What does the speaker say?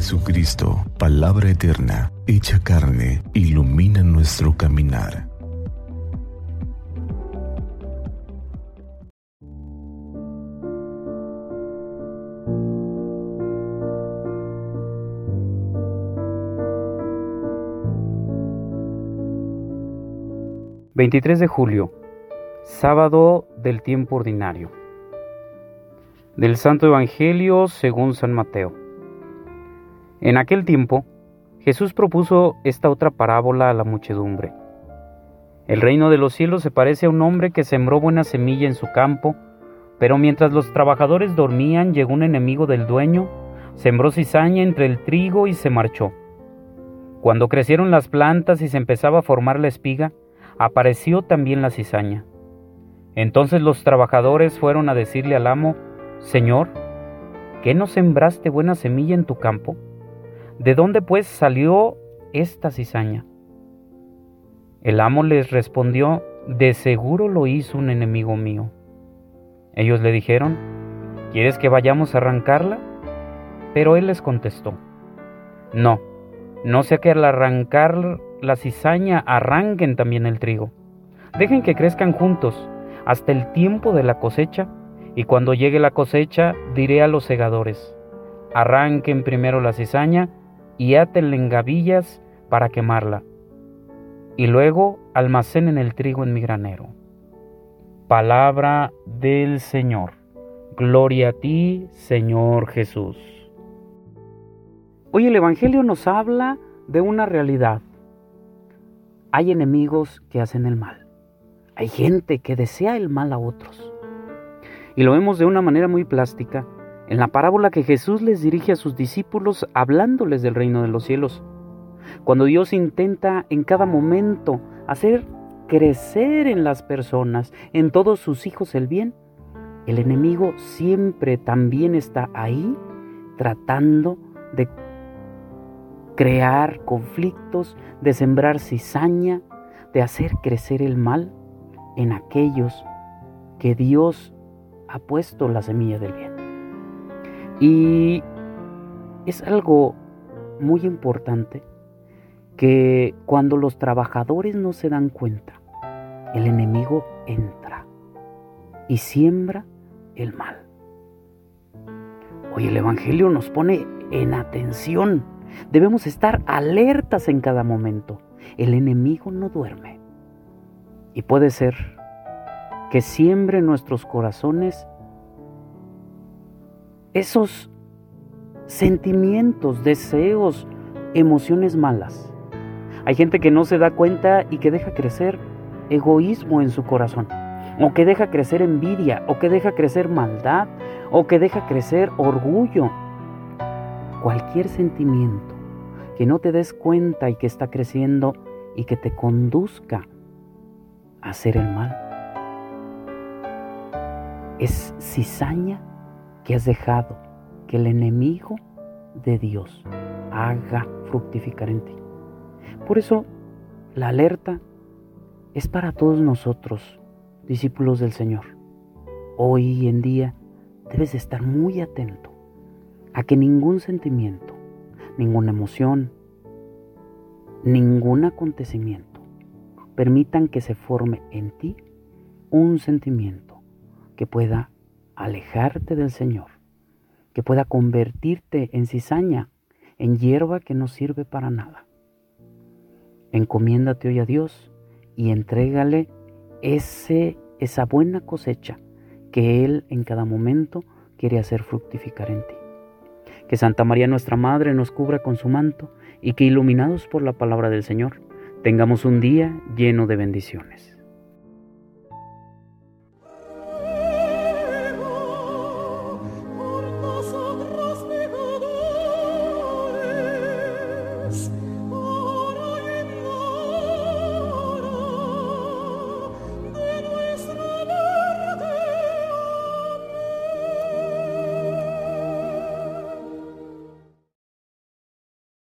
Jesucristo, palabra eterna, hecha carne, ilumina nuestro caminar. ...23 de julio... ...sábado del tiempo ordinario... ...del Santo Evangelio según San Mateo... En aquel tiempo, Jesús propuso esta otra parábola a la muchedumbre. El reino de los cielos se parece a un hombre que sembró buena semilla en su campo, pero mientras los trabajadores dormían llegó un enemigo del dueño, sembró cizaña entre el trigo y se marchó. Cuando crecieron las plantas y se empezaba a formar la espiga, apareció también la cizaña. Entonces los trabajadores fueron a decirle al amo, Señor, ¿qué no sembraste buena semilla en tu campo? ¿De dónde pues salió esta cizaña? El amo les respondió, de seguro lo hizo un enemigo mío. Ellos le dijeron, ¿quieres que vayamos a arrancarla? Pero él les contestó, no, no sea que al arrancar la cizaña arranquen también el trigo. Dejen que crezcan juntos hasta el tiempo de la cosecha, y cuando llegue la cosecha diré a los segadores, arranquen primero la cizaña y átenla en gavillas para quemarla, y luego almacenen el trigo en mi granero. Palabra del Señor. Gloria a ti, Señor Jesús. Hoy el Evangelio nos habla de una realidad. Hay enemigos que hacen el mal. Hay gente que desea el mal a otros. Y lo vemos de una manera muy plástica en la parábola que Jesús les dirige a sus discípulos hablándoles del reino de los cielos. Cuando Dios intenta en cada momento hacer crecer en las personas, en todos sus hijos el bien, el enemigo siempre también está ahí tratando de crear conflictos, de sembrar cizaña, de hacer crecer el mal en aquellos que Dios ha puesto la semilla del bien. Y es algo muy importante que cuando los trabajadores no se dan cuenta, el enemigo entra y siembra el mal. Hoy el Evangelio nos pone en atención. Debemos estar alertas en cada momento. El enemigo no duerme. Y puede ser que siembre nuestros corazones esos sentimientos, deseos, emociones malas. Hay gente que no se da cuenta y que deja crecer egoísmo en su corazón, o que deja crecer envidia, o que deja crecer maldad, o que deja crecer orgullo. Cualquier sentimiento que no te des cuenta y que está creciendo y que te conduzca a hacer el mal. Es cizaña que has dejado que el enemigo de Dios haga fructificar en ti. Por eso, la alerta es para todos nosotros, discípulos del Señor. Hoy en día debes estar muy atento a que ningún sentimiento, ninguna emoción, ningún acontecimiento permitan que se forme en ti un sentimiento que pueda alejarte del Señor, que pueda convertirte en cizaña, en hierba que no sirve para nada. Encomiéndate hoy a Dios y entrégale ese, esa buena cosecha que Él en cada momento quiere hacer fructificar en ti. Que Santa María nuestra Madre nos cubra con su manto y que iluminados por la palabra del Señor tengamos un día lleno de bendiciones.